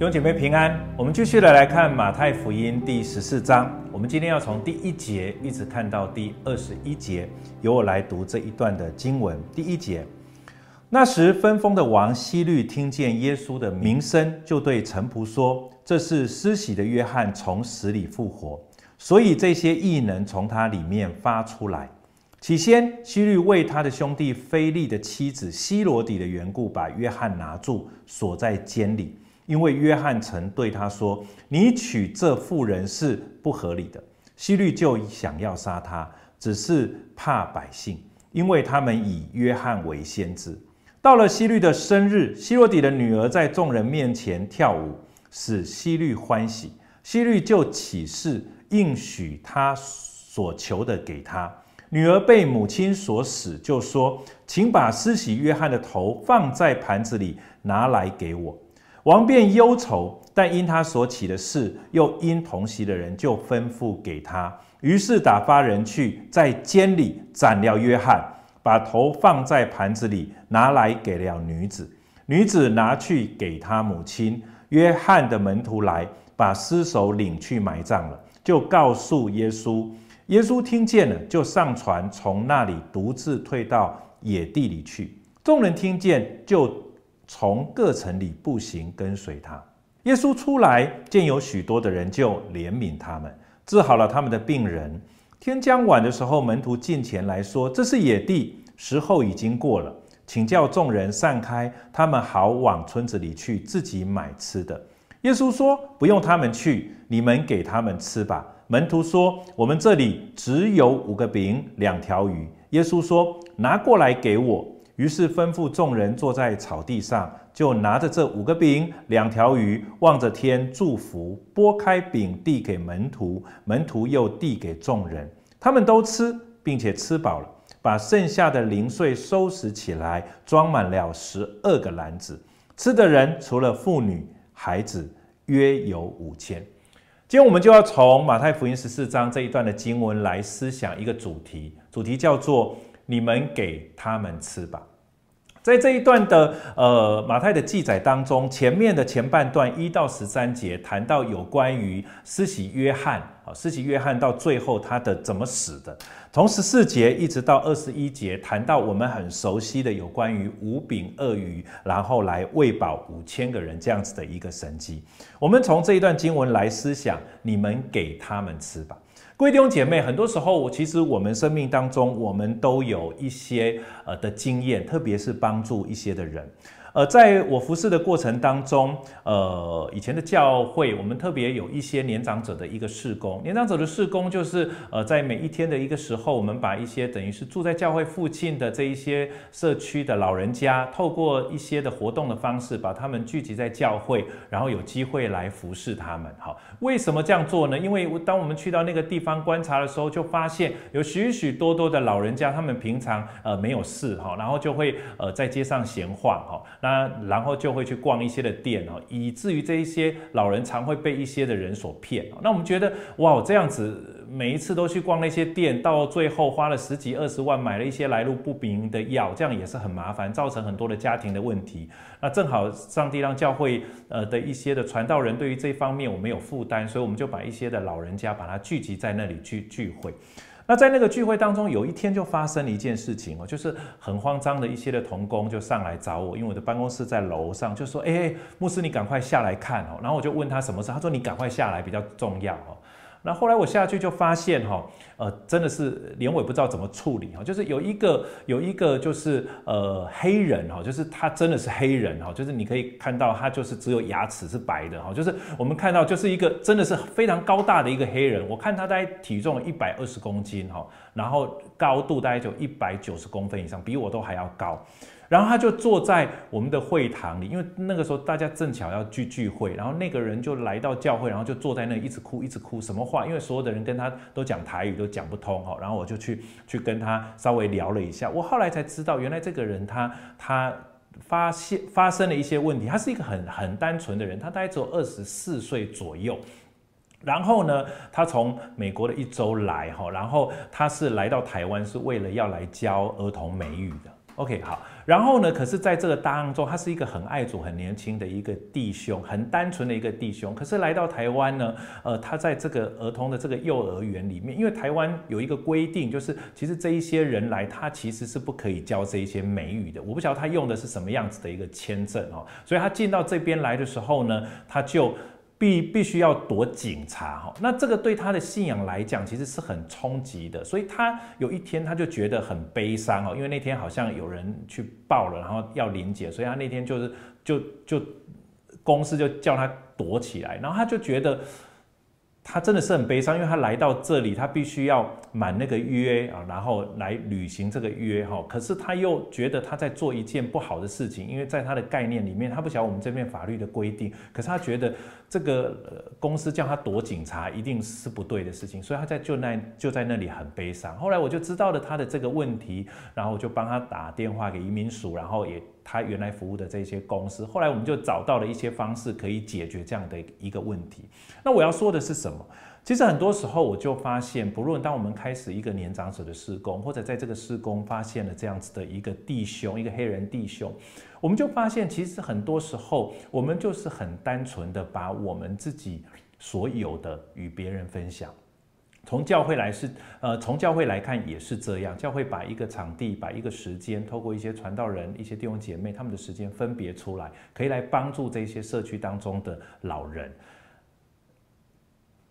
兄姐妹平安，我们继续的来看马太福音第十四章。我们今天要从第一节一直看到第二十一节，由我来读这一段的经文。第一节，那时分封的王希律听见耶稣的名声，就对臣仆说：“这是施洗的约翰从死里复活，所以这些异能从他里面发出来。”起先，希律为他的兄弟菲利的妻子希罗底的缘故，把约翰拿住，锁在监里。因为约翰曾对他说：“你娶这妇人是不合理的。”希律就想要杀他，只是怕百姓，因为他们以约翰为先知。到了希律的生日，希罗底的女儿在众人面前跳舞，使希律欢喜。希律就起誓应许他所求的给他。女儿被母亲所使，就说：“请把施洗约翰的头放在盘子里，拿来给我。”王便忧愁，但因他所起的事，又因同席的人，就吩咐给他。于是打发人去，在监里斩了约翰，把头放在盘子里，拿来给了女子。女子拿去给他母亲。约翰的门徒来，把尸首领去埋葬了，就告诉耶稣。耶稣听见了，就上船，从那里独自退到野地里去。众人听见，就。从各城里步行跟随他。耶稣出来，见有许多的人，就怜悯他们，治好了他们的病人。天将晚的时候，门徒进前来说：“这是野地，时候已经过了，请叫众人散开，他们好往村子里去，自己买吃的。”耶稣说：“不用他们去，你们给他们吃吧。”门徒说：“我们这里只有五个饼，两条鱼。”耶稣说：“拿过来给我。”于是吩咐众人坐在草地上，就拿着这五个饼、两条鱼，望着天祝福，拨开饼递给门徒，门徒又递给众人，他们都吃，并且吃饱了，把剩下的零碎收拾起来，装满了十二个篮子。吃的人除了妇女、孩子，约有五千。今天我们就要从马太福音十四章这一段的经文来思想一个主题，主题叫做“你们给他们吃吧”。在这一段的呃马太的记载当中，前面的前半段一到十三节谈到有关于施洗约翰啊，施洗约翰到最后他的怎么死的，从十四节一直到二十一节谈到我们很熟悉的有关于五饼二鱼，然后来喂饱五千个人这样子的一个神迹。我们从这一段经文来思想，你们给他们吃吧。各位弟兄姐妹，很多时候，其实我们生命当中，我们都有一些呃的经验，特别是帮助一些的人。呃，在我服侍的过程当中，呃，以前的教会，我们特别有一些年长者的一个事工。年长者的事工就是，呃，在每一天的一个时候，我们把一些等于是住在教会附近的这一些社区的老人家，透过一些的活动的方式，把他们聚集在教会，然后有机会来服侍他们。好，为什么这样做呢？因为当我们去到那个地方观察的时候，就发现有许许多多的老人家，他们平常呃没有事哈，然后就会呃在街上闲晃哈。那然后就会去逛一些的店哦，以至于这一些老人常会被一些的人所骗。那我们觉得哇，这样子每一次都去逛那些店，到最后花了十几二十万买了一些来路不明的药，这样也是很麻烦，造成很多的家庭的问题。那正好上帝让教会呃的一些的传道人对于这方面我们有负担，所以我们就把一些的老人家把他聚集在那里去聚会。那在那个聚会当中，有一天就发生了一件事情哦，就是很慌张的一些的童工就上来找我，因为我的办公室在楼上，就说：“哎，牧师，你赶快下来看哦。”然后我就问他什么事，他说：“你赶快下来比较重要哦。”那后来我下去就发现哈，呃，真的是连我也不知道怎么处理哈，就是有一个有一个就是呃黑人哈，就是他真的是黑人哈，就是你可以看到他就是只有牙齿是白的哈，就是我们看到就是一个真的是非常高大的一个黑人，我看他大概体重一百二十公斤哈，然后高度大概就一百九十公分以上，比我都还要高。然后他就坐在我们的会堂里，因为那个时候大家正巧要聚聚会，然后那个人就来到教会，然后就坐在那一直哭，一直哭，什么话？因为所有的人跟他都讲台语，都讲不通哈。然后我就去去跟他稍微聊了一下，我后来才知道，原来这个人他他发现发生了一些问题，他是一个很很单纯的人，他大概只有二十四岁左右。然后呢，他从美国的一周来哈，然后他是来到台湾是为了要来教儿童美语的。OK，好。然后呢，可是在这个当中，他是一个很爱主、很年轻的一个弟兄，很单纯的一个弟兄。可是来到台湾呢，呃，他在这个儿童的这个幼儿园里面，因为台湾有一个规定，就是其实这一些人来，他其实是不可以教这一些美语的。我不晓得他用的是什么样子的一个签证哦，所以他进到这边来的时候呢，他就。必必须要躲警察哈，那这个对他的信仰来讲，其实是很冲击的。所以他有一天他就觉得很悲伤哦，因为那天好像有人去报了，然后要临检，所以他那天就是就就公司就叫他躲起来，然后他就觉得。他真的是很悲伤，因为他来到这里，他必须要满那个约啊，然后来履行这个约哈。可是他又觉得他在做一件不好的事情，因为在他的概念里面，他不晓得我们这边法律的规定。可是他觉得这个公司叫他躲警察，一定是不对的事情，所以他在就那就在那里很悲伤。后来我就知道了他的这个问题，然后我就帮他打电话给移民署，然后也。他原来服务的这些公司，后来我们就找到了一些方式可以解决这样的一个问题。那我要说的是什么？其实很多时候我就发现，不论当我们开始一个年长者的施工，或者在这个施工发现了这样子的一个弟兄，一个黑人弟兄，我们就发现，其实很多时候我们就是很单纯的把我们自己所有的与别人分享。从教会来是，呃，从教会来看也是这样。教会把一个场地、把一个时间，透过一些传道人、一些弟兄姐妹他们的时间分别出来，可以来帮助这些社区当中的老人。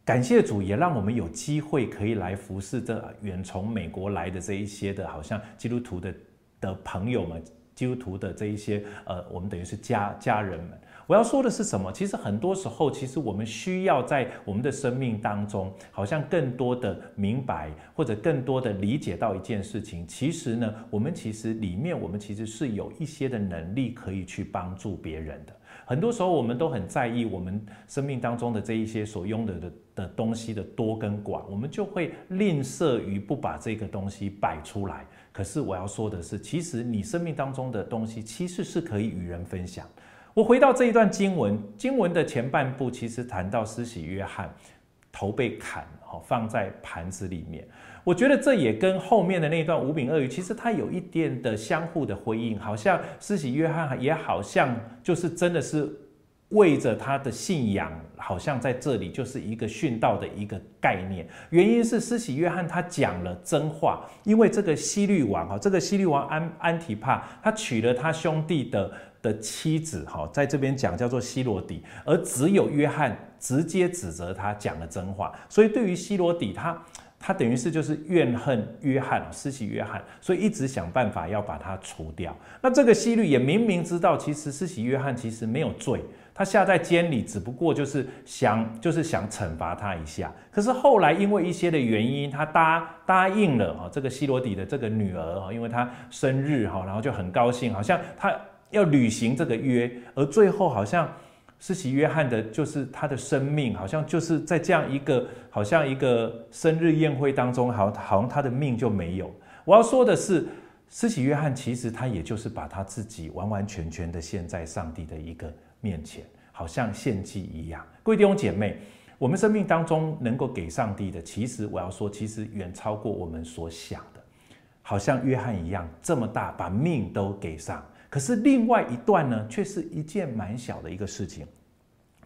感谢主，也让我们有机会可以来服侍这远从美国来的这一些的，好像基督徒的的朋友们，基督徒的这一些，呃，我们等于是家家人们。我要说的是什么？其实很多时候，其实我们需要在我们的生命当中，好像更多的明白，或者更多的理解到一件事情。其实呢，我们其实里面，我们其实是有一些的能力可以去帮助别人的。很多时候，我们都很在意我们生命当中的这一些所拥有的的东西的多跟寡，我们就会吝啬于不把这个东西摆出来。可是我要说的是，其实你生命当中的东西，其实是可以与人分享。我回到这一段经文，经文的前半部其实谈到施洗约翰头被砍，放在盘子里面。我觉得这也跟后面的那一段五饼鳄鱼，其实它有一点的相互的回应，好像施洗约翰也好像就是真的是为着他的信仰，好像在这里就是一个殉道的一个概念。原因是施洗约翰他讲了真话，因为这个西律王哈，这个西律王安安提帕，他娶了他兄弟的。的妻子哈，在这边讲叫做希罗底，而只有约翰直接指责他讲了真话，所以对于希罗底，他他等于是就是怨恨约翰，施洗约翰，所以一直想办法要把他除掉。那这个希律也明明知道，其实施洗约翰其实没有罪，他下在监里只不过就是想就是想惩罚他一下。可是后来因为一些的原因，他答答应了哈，这个希罗底的这个女儿哈，因为他生日哈，然后就很高兴，好像他。要履行这个约，而最后好像施洗约翰的，就是他的生命，好像就是在这样一个，好像一个生日宴会当中，好，好像他的命就没有。我要说的是，施洗约翰其实他也就是把他自己完完全全的献在上帝的一个面前，好像献祭一样。各位弟兄姐妹，我们生命当中能够给上帝的，其实我要说，其实远超过我们所想的，好像约翰一样这么大，把命都给上。可是另外一段呢，却是一件蛮小的一个事情，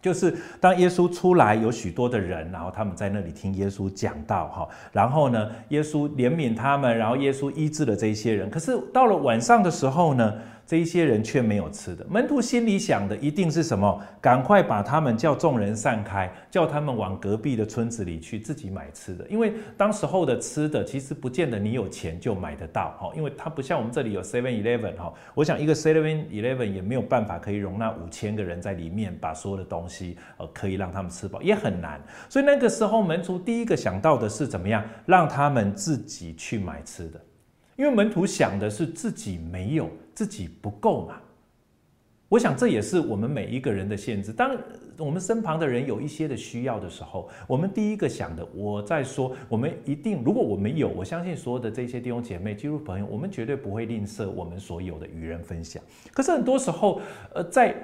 就是当耶稣出来，有许多的人，然后他们在那里听耶稣讲道，哈，然后呢，耶稣怜悯他们，然后耶稣医治了这些人。可是到了晚上的时候呢，这一些人却没有吃的，门徒心里想的一定是什么？赶快把他们叫众人散开，叫他们往隔壁的村子里去自己买吃的。因为当时候的吃的其实不见得你有钱就买得到哈，因为它不像我们这里有 Seven Eleven 哈。我想一个 Seven Eleven 也没有办法可以容纳五千个人在里面把所有的东西呃可以让他们吃饱，也很难。所以那个时候门徒第一个想到的是怎么样让他们自己去买吃的。因为门徒想的是自己没有，自己不够嘛。我想这也是我们每一个人的限制。当我们身旁的人有一些的需要的时候，我们第一个想的，我在说，我们一定，如果我们有，我相信所有的这些弟兄姐妹、基督朋友，我们绝对不会吝啬我们所有的与人分享。可是很多时候，呃，在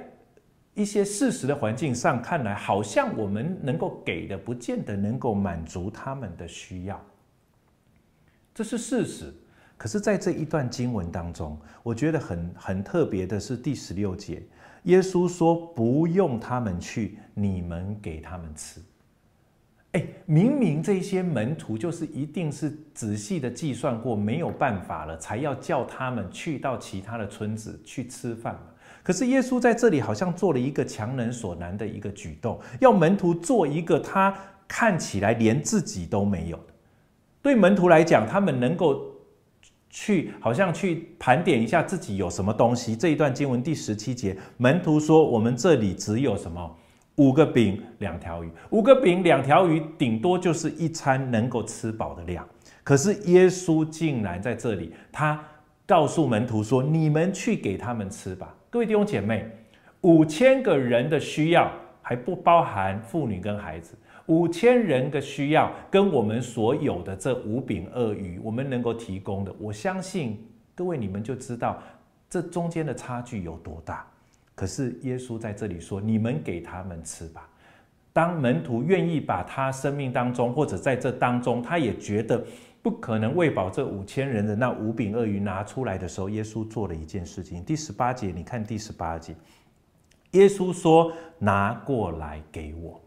一些事实的环境上看来，好像我们能够给的，不见得能够满足他们的需要，这是事实。可是，在这一段经文当中，我觉得很很特别的是第十六节，耶稣说：“不用他们去，你们给他们吃。”哎，明明这些门徒就是一定是仔细的计算过没有办法了，才要叫他们去到其他的村子去吃饭。可是耶稣在这里好像做了一个强人所难的一个举动，要门徒做一个他看起来连自己都没有的。对门徒来讲，他们能够。去，好像去盘点一下自己有什么东西。这一段经文第十七节，门徒说：“我们这里只有什么？五个饼，两条鱼。五个饼，两条鱼，顶多就是一餐能够吃饱的量。可是耶稣竟然在这里，他告诉门徒说：‘你们去给他们吃吧。’各位弟兄姐妹，五千个人的需要还不包含妇女跟孩子。”五千人的需要跟我们所有的这五饼二鱼，我们能够提供的，我相信各位你们就知道这中间的差距有多大。可是耶稣在这里说：“你们给他们吃吧。”当门徒愿意把他生命当中或者在这当中，他也觉得不可能喂饱这五千人的那五饼二鱼拿出来的时候，耶稣做了一件事情。第十八节，你看第十八节，耶稣说：“拿过来给我。”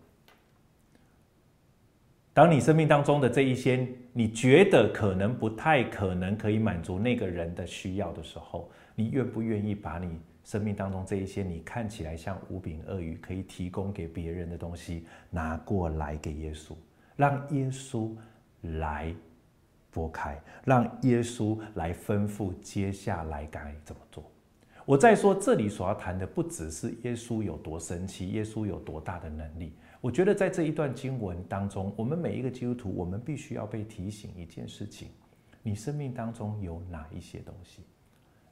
当你生命当中的这一些，你觉得可能不太可能可以满足那个人的需要的时候，你愿不愿意把你生命当中这一些你看起来像无柄鳄鱼可以提供给别人的东西拿过来给耶稣，让耶稣来拨开，让耶稣来吩咐接下来该怎么做？我再说，这里所要谈的不只是耶稣有多神奇，耶稣有多大的能力。我觉得在这一段经文当中，我们每一个基督徒，我们必须要被提醒一件事情：你生命当中有哪一些东西？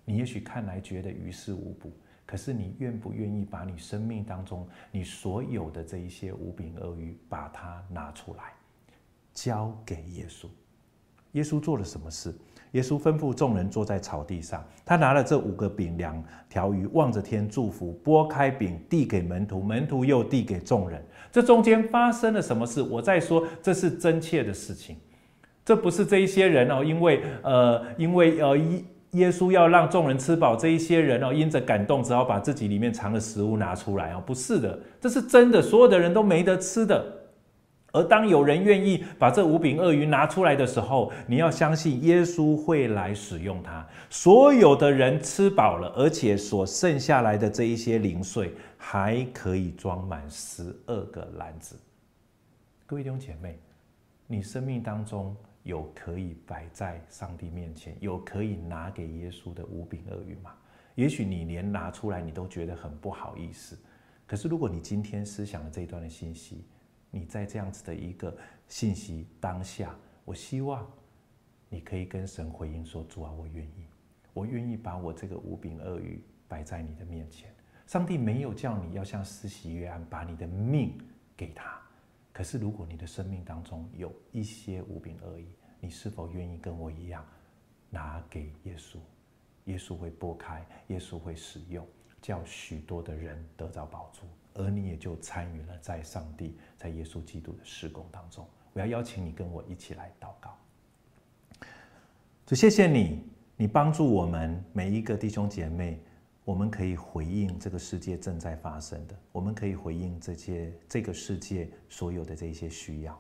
你也许看来觉得于事无补，可是你愿不愿意把你生命当中你所有的这一些无柄鳄鱼，把它拿出来，交给耶稣？耶稣做了什么事？耶稣吩咐众人坐在草地上，他拿了这五个饼两条鱼，望着天祝福，拨开饼递给门徒，门徒又递给众人。这中间发生了什么事？我再说，这是真切的事情，这不是这一些人哦，因为呃，因为呃，耶稣要让众人吃饱，这一些人哦，因着感动，只好把自己里面藏的食物拿出来哦，不是的，这是真的，所有的人都没得吃的。而当有人愿意把这五饼鳄鱼拿出来的时候，你要相信耶稣会来使用它。所有的人吃饱了，而且所剩下来的这一些零碎还可以装满十二个篮子。各位弟兄姐妹，你生命当中有可以摆在上帝面前，有可以拿给耶稣的五饼鳄鱼吗？也许你连拿出来你都觉得很不好意思。可是如果你今天思想了这一段的信息，你在这样子的一个信息当下，我希望你可以跟神回应说：“主啊，我愿意，我愿意把我这个无柄鳄鱼摆在你的面前。上帝没有叫你要像施洗约翰把你的命给他，可是如果你的生命当中有一些无柄鳄鱼，你是否愿意跟我一样拿给耶稣？耶稣会拨开，耶稣会使用，叫许多的人得着帮助。”而你也就参与了在上帝、在耶稣基督的施工当中。我要邀请你跟我一起来祷告。主，谢谢你，你帮助我们每一个弟兄姐妹，我们可以回应这个世界正在发生的，我们可以回应这些这个世界所有的这一些需要。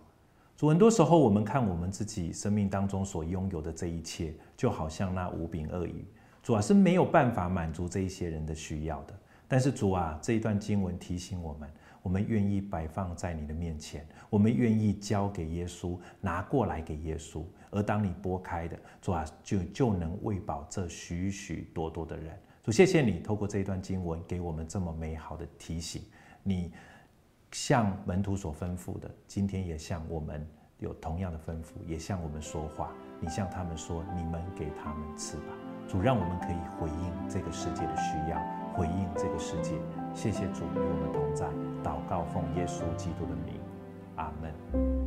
主，很多时候我们看我们自己生命当中所拥有的这一切，就好像那五饼二鱼，主要是没有办法满足这一些人的需要的。但是主啊，这一段经文提醒我们，我们愿意摆放在你的面前，我们愿意交给耶稣，拿过来给耶稣。而当你拨开的，主啊，就就能喂饱这许许多多的人。主，谢谢你透过这一段经文给我们这么美好的提醒。你向门徒所吩咐的，今天也向我们有同样的吩咐，也向我们说话。你向他们说：“你们给他们吃吧。”主，让我们可以回应这个世界的需要。回应这个世界，谢谢主与我们同在。祷告奉耶稣基督的名，阿门。